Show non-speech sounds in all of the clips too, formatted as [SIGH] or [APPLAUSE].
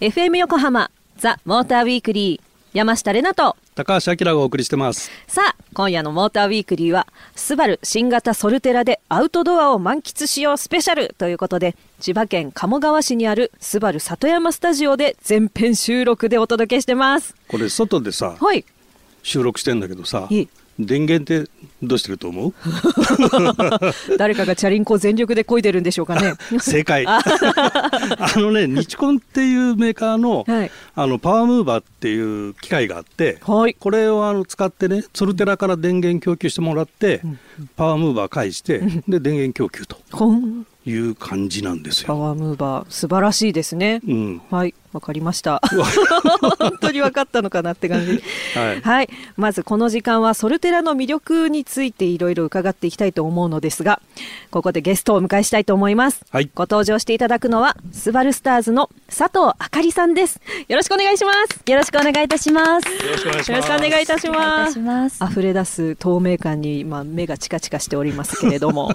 FM 横浜ザ・モーターウィークリー山下れなと。高橋明がお送りしてます。さあ今夜のモーターウィークリーはスバル新型ソルテラでアウトドアを満喫しようスペシャルということで千葉県鴨川市にあるスバル里山スタジオで全編収録でお届けしてます。これ外でさ、はい、収録してんだけどさいい電源ってどうしてると思う？[LAUGHS] 誰かがチャリンコを全力で漕いでるんでしょうかね。正解。あ。[LAUGHS] のね日コンっていうメーカーの,、はい。あのパワームーバーっていう機械があって、はい。これをあの使ってねソルテラから電源供給してもらって、パワームーバー返して、で電源供給という感じなんですよ。パワームーバー素晴らしいですね。うん。はいわかりました本当に分かったのかなって感じはいはい、まずこの時間はソルテラの魅力についていろいろ伺っていきたいと思うのですがここでゲストをお迎えしたいと思います、はいご登場していただくのはスバルスターズの佐藤あかりさんですよろしくお願いしますよろしくお願いいたします。よろしくお願いしよろます。しくお願いいたします。溢れ出す透明感に、まあ、目がチカチカしておりますけれども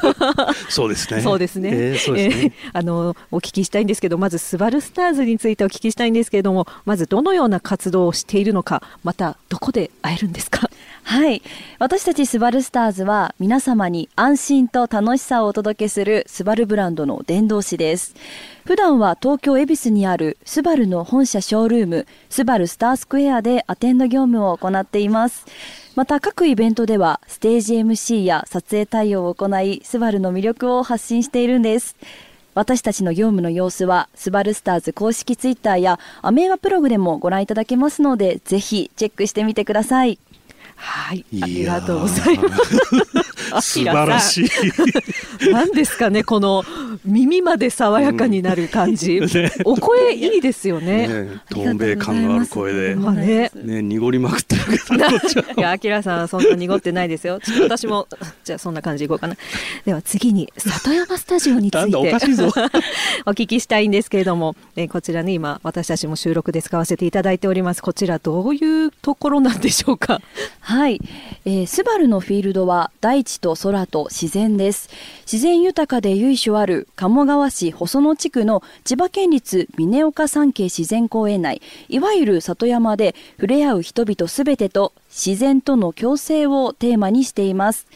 [LAUGHS] そうですね。そうですね。えーそうですね。えーあのお聞きしたいんですけど、まずスバルスターズにについてお聞きしたいんですけれども、まずどのような活動をしているのか、またどこで会えるんですか？はい。私たちスバルスターズは皆様に安心と楽しさをお届けするスバルブランドの伝道師です。普段は東京恵比寿にあるスバルの本社ショールーム、スバルスタースクエアでアテンド業務を行っています。また各イベントではステージ MC や撮影対応を行い、スバルの魅力を発信しているんです。私たちの業務の様子はスバルスターズ公式ツイッターやアメーバブログでもご覧いただけますのでぜひチェックしてみてください。はい、ありがとうございます。[LAUGHS] 素晴らしい。い。何ですかね、この耳まで爽やかになる感じ。ねお声いいですよね。ね、透明感のある声で、まあね。ね、濁りまくってるけど、いや、アキラさん、そんな濁ってないですよ。ちょっと私も、じゃあ、そんな感じでいこうかな。では、次に、里山スタジオにつなんだおいてかしいぞ。[LAUGHS] お聞きしたいんですけれども、えーこちらね、今、私たちも収録で使わせていただいております。こちら、どういうところなんでしょうか。はい、えースバルのフィールドは大地と空と自然です。自然豊かで由緒ある鴨川市細野地区の千葉県立峰岡山系自然公園内。いわゆる里山で触れ合う人々すべてと自然との共生をテーマにしています。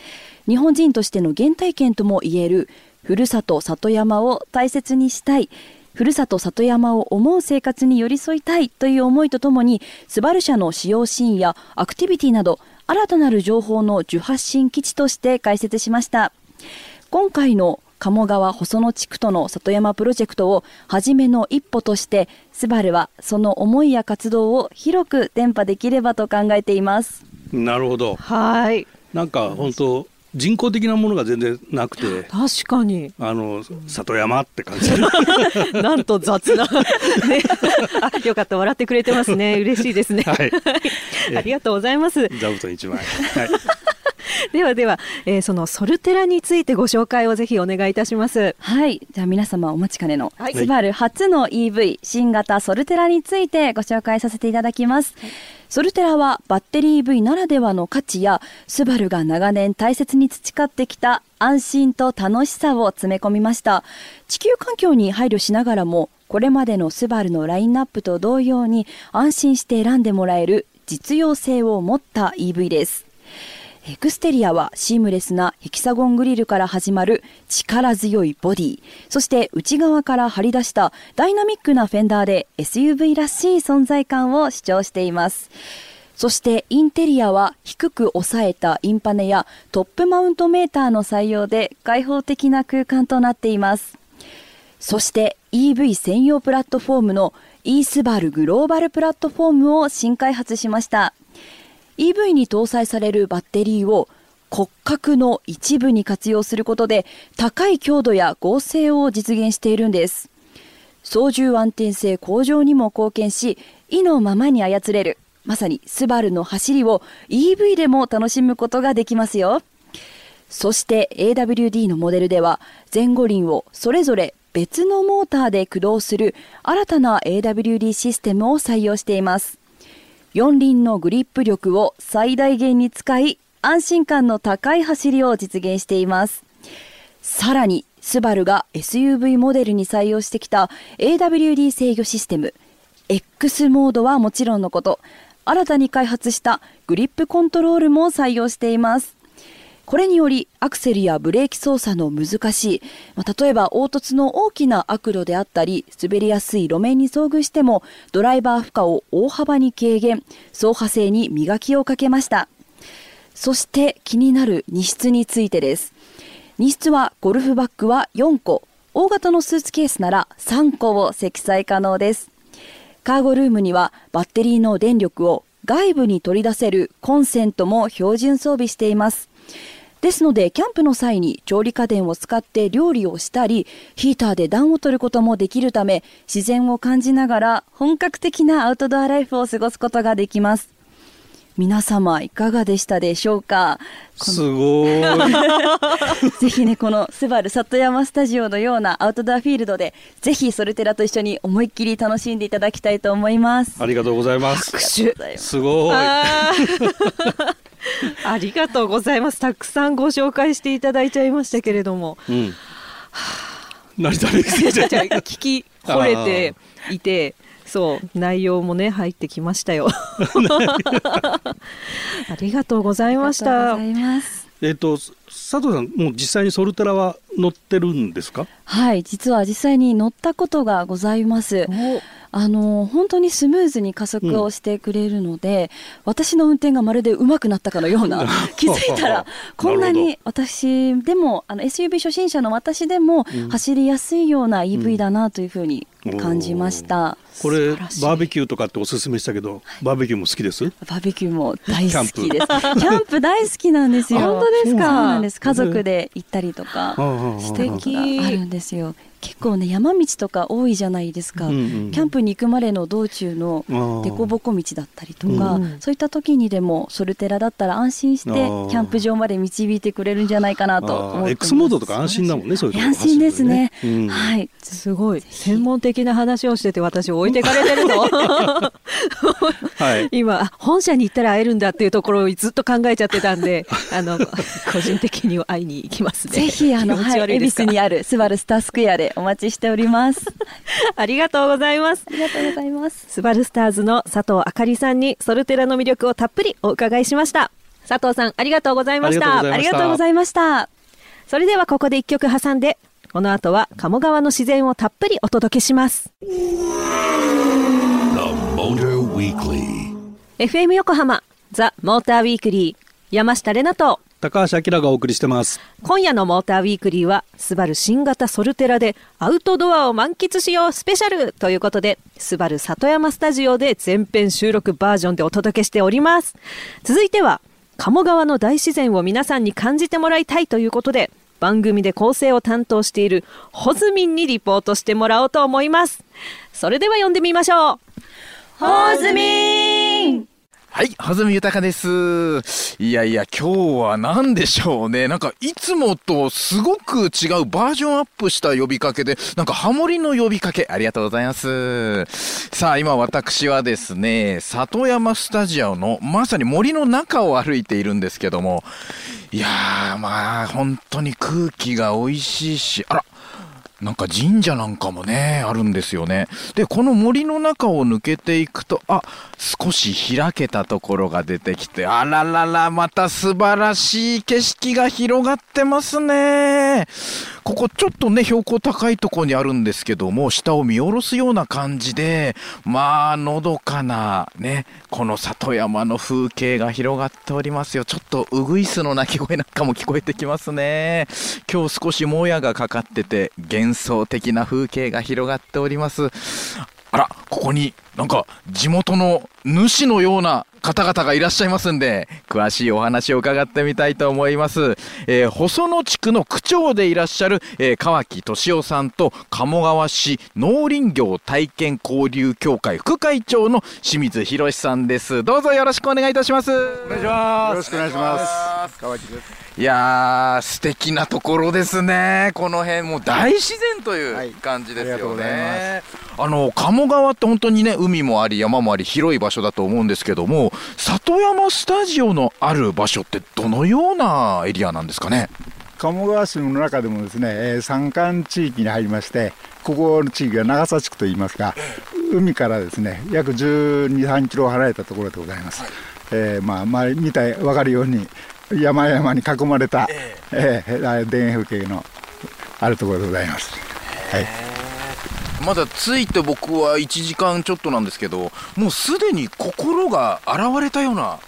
日本人としての原体験ともいえるふるさと里山を大切にしたい。ふるさと里山を思う生活に寄り添いたいという思いとともにスバル社の使用シーンやアクティビティなど新たなる情報の受発信基地として開設しました今回の鴨川細野地区との里山プロジェクトを初めの一歩としてスバルはその思いや活動を広く伝播できればと考えていますなるほど。はい。なんか本当人工的なものが全然なくて、確かに。あの里山って感じ。[LAUGHS] なんと雑な。[LAUGHS] ね。あ、よかった。笑ってくれてますね。嬉しいですね。はい。[LAUGHS] ありがとうございます。座布団一枚。はい。ではでは、えーそのソルテラについてご紹介をぜひお願いいたします。はいじゃあ皆様お待ちかねの、はいスバル初の EV 新型ソルテラについてご紹介させていただきます、ソルテラはバッテリー EV ならではの価値やスバルが長年大切に培ってきた安心と楽しさを詰め込みました。地球環境に配慮しながらもこれまでのスバルのラインナップと同様に安心して選んでもらえる実用性を持った EV です。エクステリアはシームレスなヘキサゴングリルから始まる力強いボディ。そして内側から張り出したダイナミックなフェンダーで SUV らしい存在感を主張しています。そしてインテリアは低く抑えたインパネやトップマウントメーターの採用で開放的な空間となっています。そして EV 専用プラットフォームの e スバルグローバルプラットフォームを新開発しました。EV に搭載されるバッテリーを骨格の一部に活用することで高い強度や合成を実現しているんです。操縦安定性向上にも貢献し意のままに操れるまさにスバルの走りを EV でも楽しむことができますよ。そして AWD のモデルでは前後輪をそれぞれ別のモーターで駆動する新たな AWD システムを採用しています。四輪のグリップ力を最大限に使い安心感の高い走りを実現しています。さらにスバルが SUV モデルに採用してきた AWD 制御システム X モードはもちろんのこと新たに開発したグリップコントロールも採用しています。これによりアクセルやブレーキ操作の難しい、まあ、例えば凹凸の大きな悪路であったり滑りやすい路面に遭遇してもドライバー負荷を大幅に軽減。走破性に磨きをかけました。そして気になる荷室についてです。荷室はゴルフバッグは4個。大型のスーツケースなら3個を積載可能です。カーゴルームにはバッテリーの電力を外部に取り出せるコンセントも標準装備しています。ですのでキャンプの際に調理家電を使って料理をしたりヒーターで暖を取ることもできるため自然を感じながら本格的なアウトドアライフを過ごすことができます。皆様いかがでしたでしょうか？すごい。[LAUGHS] ぜひねこのスバル里山スタジオのようなアウトドアフィールドでぜひソルテラと一緒に思いっきり楽しんでいただきたいと思います。ありがとうございます。拍手。すごい [LAUGHS] [LAUGHS] ありがとうございます。たくさんご紹介していただいちゃいましたけれども。うん。何だね [LAUGHS] 聞き惚れていてそう内容もね入ってきましたよ。[LAUGHS] ありがとうございましたえっと佐藤さんもう実際にソルテラは乗ってるんですか？はい実は実際に乗ったことがございます。あの本当にスムーズに加速をしてくれるので、私の運転がまるで上手くなったかのような [LAUGHS] 気づいたら [LAUGHS] こんなに私でもあの SUV 初心者の私でも走りやすいような EV だなというふうに感じました、これバーベキューとかっておすすめしたけど、バーベキューも好きです？バーベキューも大好きです。キャンプ。[LAUGHS] 大好きなんですよ。本当ですかそうなんです家族で行ったりとか素敵あるんですよ結構ね山道とか多いじゃないですか、うんうんキャンプに行くまでの道中の凸凹道だったりとか、うんそういった時にでもソルテラだったら安心してキャンプ場まで導いてくれるんじゃないかなと思ってます。X モードとか安心だもんねそう。いうとこ安心ですね、うん。はい。すごい。専門的な話をしてて私置いてかれてるのはい。今あ本社に行ったら会えるんだっていうところをずっと考えちゃってたんで [LAUGHS] あの個人的に会いに行きますね。ぜひあの、はい、恵比寿にあるスバルスタースクエアでお待ちしております。[LAUGHS] ありがとうございます。ありがとうございます。スバルスターズの佐藤あかりさんにソルテラの魅力をたっぷりお伺いしました。佐藤さんありがとうございました。ありがとうございました。それではここで一曲挟んでこの後は鴨川の自然をたっぷりお届けします. FM 横浜ザ・モーターウィークリー山下れなと高橋明がお送りしてます。今夜のモーターウィークリーはスバル新型ソルテラでアウトドアを満喫しようスペシャルということでスバル里山スタジオで全編収録バージョンでお届けしております。続いては鴨川の大自然を皆さんに感じてもらいたいということで番組で構成を担当しているホズミンにリポートしてもらおうと思います。それでは読んでみましょう。ホズミンはい、はずみゆたかです。いやいや、今日は何でしょうね。なんか、いつもとすごく違うバージョンアップした呼びかけで、なんか、ハモリの呼びかけ、ありがとうございます。さあ、今私はですね、里山スタジオの、まさに森の中を歩いているんですけども、いやー、まあ、本当に空気が美味しいし、あら、なんか神社なんかもね、あるんですよね。で、この森の中を抜けていくと、あ、少し開けたところが出てきて、あららら、また素晴らしい景色が広がってますね。ここちょっとね、標高高いとこにあるんですけども、下を見下ろすような感じで、まあ、のどかなね、この里山の風景が広がっておりますよ。ちょっとウグイスの鳴き声なんかも聞こえてきますね。今日少しもやがかかってて、幻想的な風景が広がっております。あら、ここになんか地元の主のような方々がいらっしゃいますんで、詳しいお話を伺ってみたいと思います。えー細野地区の区長でいらっしゃる、えー川木俊夫さんと鴨川市農林業体験交流協会副会長の清水博さんです。どうぞよろしくお願いいたします。お願いします。よろしくお願いします。川木です。いやー、素敵なところですね。この辺、もう大自然とはいいう感じですよありがとうございね。あの、鴨川って本当にね、海もあり、山もあり、広い場所だと思うんですけども、里山スタジオのある場所ってどのようなエリアなんですかね？鴨川市の中でもですね、えー山間地域に入りましてここの地域は長沢地区といいますが海からですね約1 2 3キロ離れたところでございます、えーまあ前見た分かるように山々に囲まれた、えー田園風景のあるところでございます、はいまだ着いて僕は1時間ちょっとなんですけどもうすでに心が現れたような、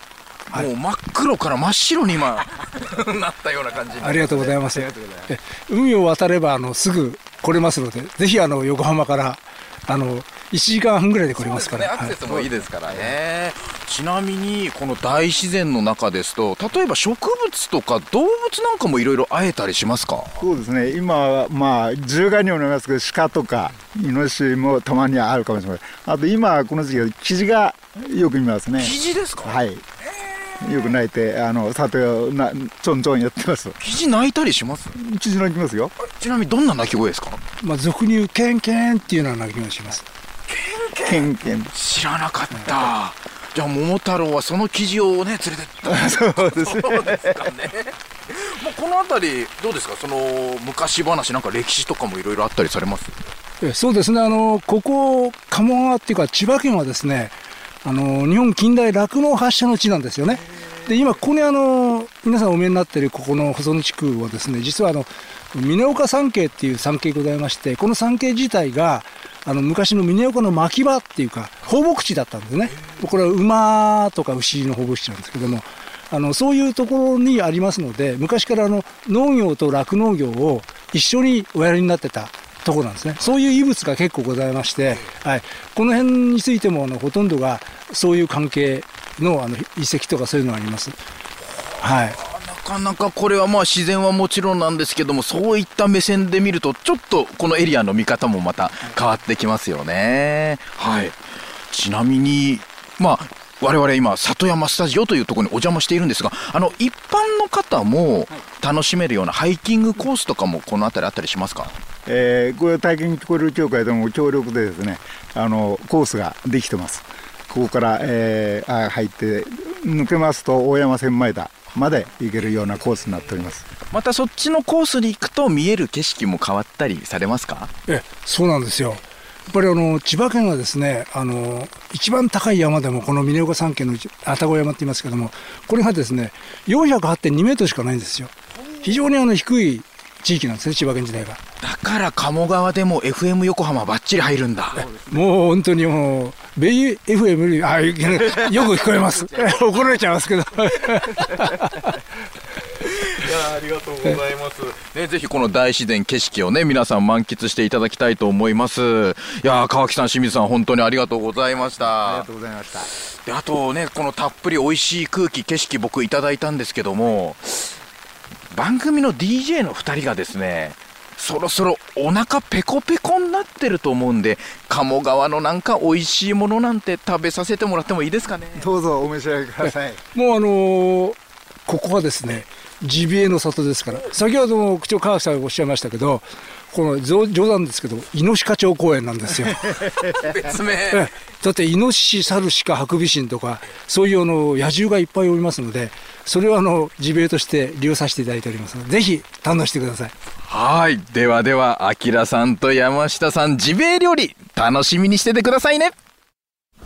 もう真っ黒から真っ白に今 [LAUGHS] なったような感じに。ありがとうございます。え海を渡ればあのすぐ来れますので、ぜひあの横浜からあの1時間半ぐらいで来れますから。ね、アクセスもいいですからね、ちなみにこの大自然の中ですと例えば植物とか動物なんかもいろいろ会えたりしますか？そうですね。今はまあ獣害にもなりますけど鹿とかイノシシもたまにはあるかもしれません。あと今この時期はキジがよく見ますね。キジですか、はい。よく鳴いてあの里をなちょんちょんやってます。キジ鳴いたりします？キジ鳴きますよ。ちなみにどんな鳴き声ですか？まあ俗に言うケンケンっていうような鳴き声がします。ケンケン。知らなかったじゃあ桃太郎はそのキジをね連れてった [LAUGHS] そうですね。そうですかね。[LAUGHS] もうこの辺りどうですか？その昔話なんか歴史とかもいろいろあったりされます？えそうですね。あのここ鴨川っていうか千葉県はですね、あの日本近代酪農発祥の地なんですよね。で今ここにあの皆さんお見えになっているここの細野地区はですね、実はあの峰岡山系っていう山系ございまして、この山系自体があの昔の峰岡の牧場っていうか放牧地だったんですね。これは馬とか牛の放牧地なんですけども。あのそういうところにありますので昔からあの農業と酪農業を一緒におやりになってたとこなんですねそういう遺物が結構ございまして、はい、この辺についてもあのほとんどがそういう関係のあの遺跡とかそういうのがあります。はいかなかこれはまあ自然はもちろんなんですけどもそういった目線で見るとちょっとこのエリアの見方もまた変わってきますよね。はい。ちなみにまあ我々今里山スタジオというところにお邪魔しているんですがあの一般の方も楽しめるようなハイキングコースとかもこの辺りあったりしますか？えー、これ体験聞こえる協会でも協力でですねあのコースができてます。ここから、えー、入って抜けますと大山千枚田まで行けるようなコースになっております。またそっちのコースに行くと見える景色も変わったりされますか？えそうなんですよ。やっぱりあの千葉県はですねあの一番高い山でもこの峰岡山系の愛宕山って言いますけどもこれがですね408.2メートルしかないんですよ。非常にあの低い地域なんですね千葉県自体がだから鴨川でも FM 横浜バッチリ入るんだもう本当にもうベイ FM あ [LAUGHS] よく聞こえます [LAUGHS] 怒られちゃいますけど [LAUGHS] いやありがとうございます。ね、ぜひこの大自然景色をね、皆さん満喫していただきたいと思います。いやー川木さん、清水さん、本当にありがとうございました。ありがとうございましたで、あとね、このたっぷり美味しい空気、景色、僕いただいたんですけども、番組の DJ の2人がですね、そろそろお腹ペコペコになってると思うんで、鴨川のなんか美味しいものなんて食べさせてもらってもいいですかね？どうぞお召し上がりください [LAUGHS] もうあのーここはですねジビエの里ですから先ほども口調川木さんがおっしゃいましたけどこの冗冗談ですけどイノシカ町公園なんですよ [LAUGHS] 別名。ええだってイノシシサルシカハクビシンとかそういうあの野獣がいっぱいおりますのでそれをあのジビエとして利用させていただいておりますのでぜひ堪能してくださいはい。ではでは、あきらさんと山下さん、ジビエ料理、楽しみにしててくださいね。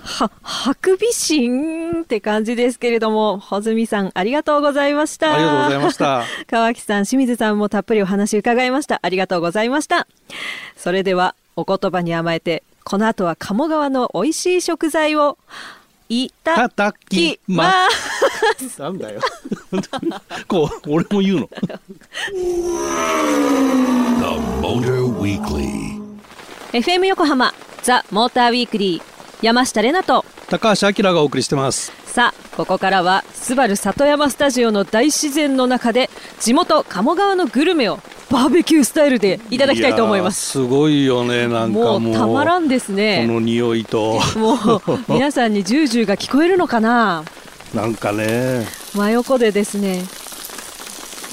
は、ハクビシンって感じですけれども、穂積さんありがとうございました。ありがとうございました。[LAUGHS] 川木さん、清水さんもたっぷりお話伺いました。ありがとうございました。それでは、お言葉に甘えて、この後は鴨川の美味しい食材をいただきます。なんだよ。[LAUGHS] こう、俺も言うの。The Motor Weekly. FM 横浜ザ・モーターウィークリー山下れなと高橋明がお送りしてます。さあここからはスバル里山スタジオの大自然の中で地元鴨川のグルメをバーベキュースタイルでいただきたいと思いますすごいよね、なんかもう。たまらんですこねの匂いと、もう皆さんにジュージューが聞こえるのかな [LAUGHS] なんかね。真横でですね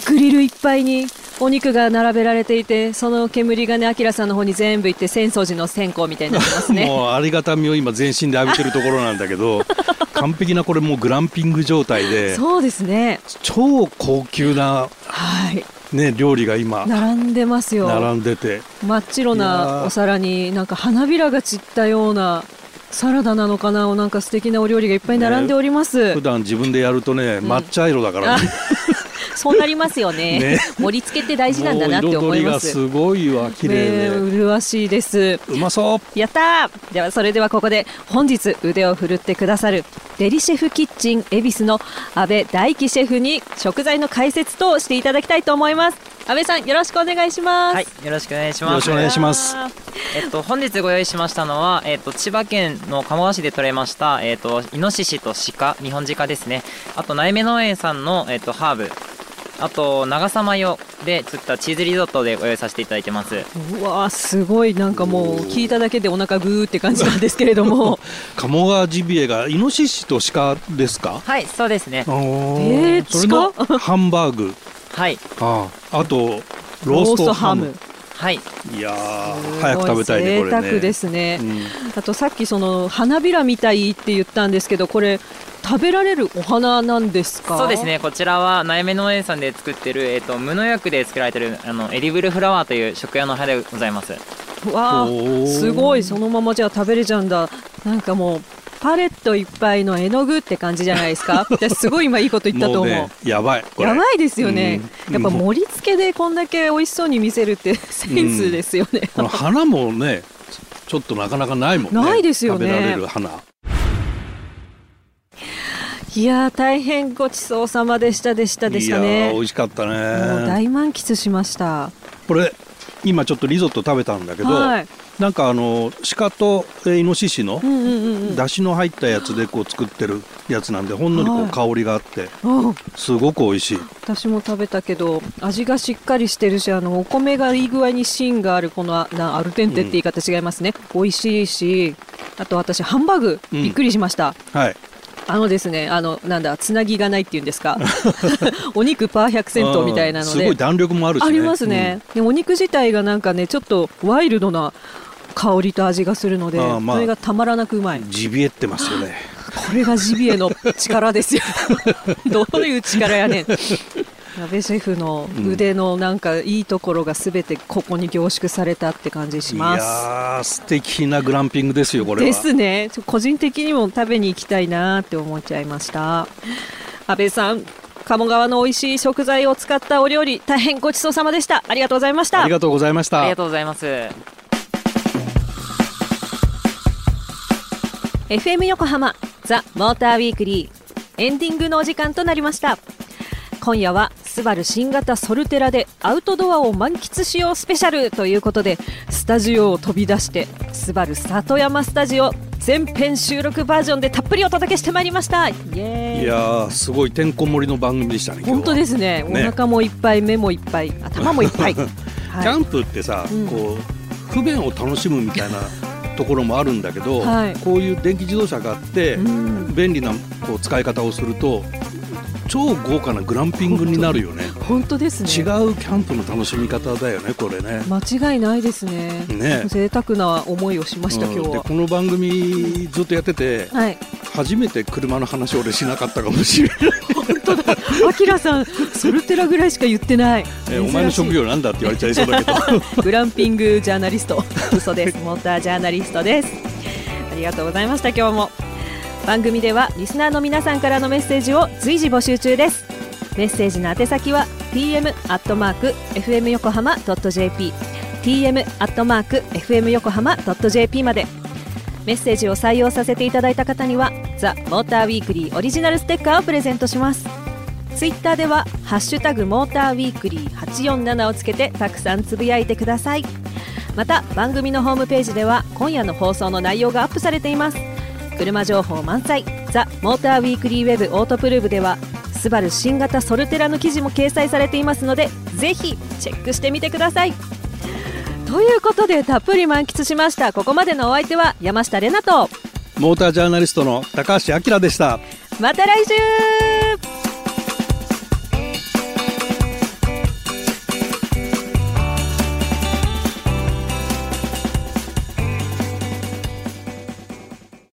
グリルいっぱいにお肉が並べられていてその煙がねあきらさんの方に全部行って浅草寺の線香みたいになってますね。もうありがたみを今全身で浴びてるところなんだけど [LAUGHS] 完璧なこれもうグランピング状態でそうですね。超高級なはい。ね料理が今並んでますよ。並んでて。真っ白なー。お皿になんか花びらが散ったようなサラダなのかななんか素敵なお料理がいっぱい並んでおります、普段自分でやるとね抹茶色だからね、[LAUGHS] そうなりますよね。ね。盛り付けって大事なんだなって思います。彩りがすごいわ綺麗。ねで、麗しいです。うまそう。やったー。ではそれではここで本日腕を振るってくださるデリシェフキッチン恵比寿の阿部大輝シェフに食材の解説としていただきたいと思います。阿部さんよろしくお願いします。はい、よろしくお願いします。よろしくお願いします。えっと、本日ご用意しましたのは、えっと、千葉県の鴨川市で採れました、えっと、イノシシと鹿、日本鹿ですね。あと、苗目農園さんの、えっと、ハーブ。あと、長さマヨで作ったチーズリゾットでご用意させていただいてます。うわーすごい。なんかもう聞いただけでお腹グーって感じなんですけれども。[LAUGHS] 鴨川ジビエがイノシシと鹿ですか？はい、そうですね。ええーそれのハンバーグ。はい、あああとローストハム。はい。いやー早く食べたいねこれね。贅沢ですね、うん。あとさっきその花びらみたいって言ったんですけどこれ食べられるお花なんですか？そうですね、こちらは苗目農園さんで作ってる、えっと、無農薬で作られてる、あの、エディブルフラワーという食用の花でございます。わあすごい。そのままじゃあ食べれちゃうんだ。なんかもうパレットいっぱいの絵の具って感じじゃないですか？[LAUGHS] ですごい今いいこと言ったと思う。もうねやばいこれ。やばいですよね、うん。やっぱ盛り付けでこんだけ美味しそうに見せるってセンスですよね、花もねちょっとなかなかないもんね。ないですよね。食べられる花いやー大変ごちそうさまでしたでしたでしたいやーね美味しかったもうね大満喫しました。これ今ちょっとリゾット食べたんだけど、はい。なんかあの鹿とえーイノシシのうんうんうんうん。出汁の入ったやつでこう作ってるやつなんでほんのりこはい。う香りがあってう。んすごく美味しい。私も食べたけど味がしっかりしてるしあのお米がいい具合に芯があるこのあなアルテンテって言い方違いますね、美味しいしあと私ハンバーグうん。びっくりしました、はいあのですねあのなんだつなぎがないっていうんですか。[LAUGHS] お肉パー100セントみたいなのすごいで弾力もあるしね。ありますね、でお肉自体がなんかねちょっとワイルドな香りと味がするのでまあそれがたまらなくうまい。うんジビエってますよね。これがジビエの力ですよ。[LAUGHS] どういう力やねん矢部シェフの腕のなんかいいところがすべてここに凝縮されたって感じしいます。やー素敵なグランピングですよこれは。ですね。個人的にも食べに行きたいなって思っちゃいました。安倍さん鴨川の美味しい食材を使ったお料理大変ごちそうさまでした。ありがとうございました。ありがとうございました。ありがとうございます。FM 横浜ザ・モーターウィークリーエンディングのお時間となりました。今夜はスバル新型ソルテラでアウトドアを満喫しようスペシャルということでスタジオを飛び出してスバル里山スタジオ全編収録バージョンでたっぷりお届けしてまいりました。イエーイいやーすごいてんこ盛りの番組でしたね本当ですね。お腹もいっぱい目もいっぱい頭もいっぱい、[LAUGHS] はい。キャンプってさ、うん。こう不便を楽しむみたいな [LAUGHS] ところもあるんだけど、はい。こういう電気自動車があって、うん。便利なこう使い方をすると超豪華なグランピングになるよね。[LAUGHS] 本当ですね。違うキャンプの楽しみ方だよねこれね。間違いないですね。ね。贅沢な思いをしました、うん今日は。でこの番組ずっとやっててはい。初めて車の話を俺しなかったかもしれない、本当だ。アキラさんソルテラぐらいしか言ってない。えお前の職業なんだって言われちゃいそうだけど。[LAUGHS] グランピングジャーナリスト嘘です。モータージャーナリストです。ありがとうございました今日も番組ではリスナーの皆さんからのメッセージを随時募集中です。メッセージの宛先は tm アットマーク fm 横浜ドット .jp tm アットマーク fm 横浜ドット .jp まで。メッセージを採用させていただいた方にはザ・モーターウィークリーオリジナルステッカーをプレゼントします。ツイッターでは「ハッシュタグモーターウィークリー847」をつけてたくさんつぶやいてください。また番組のホームページでは今夜の放送の内容がアップされています。車情報満載。ザ・モーターウィークリーウェブオートプルーブではスバル新型ソルテラの記事も掲載されていますのでぜひチェックしてみてください。ということでたっぷり満喫しました。ここまでのお相手は山下れなとモータージャーナリストの高橋明でした。また来週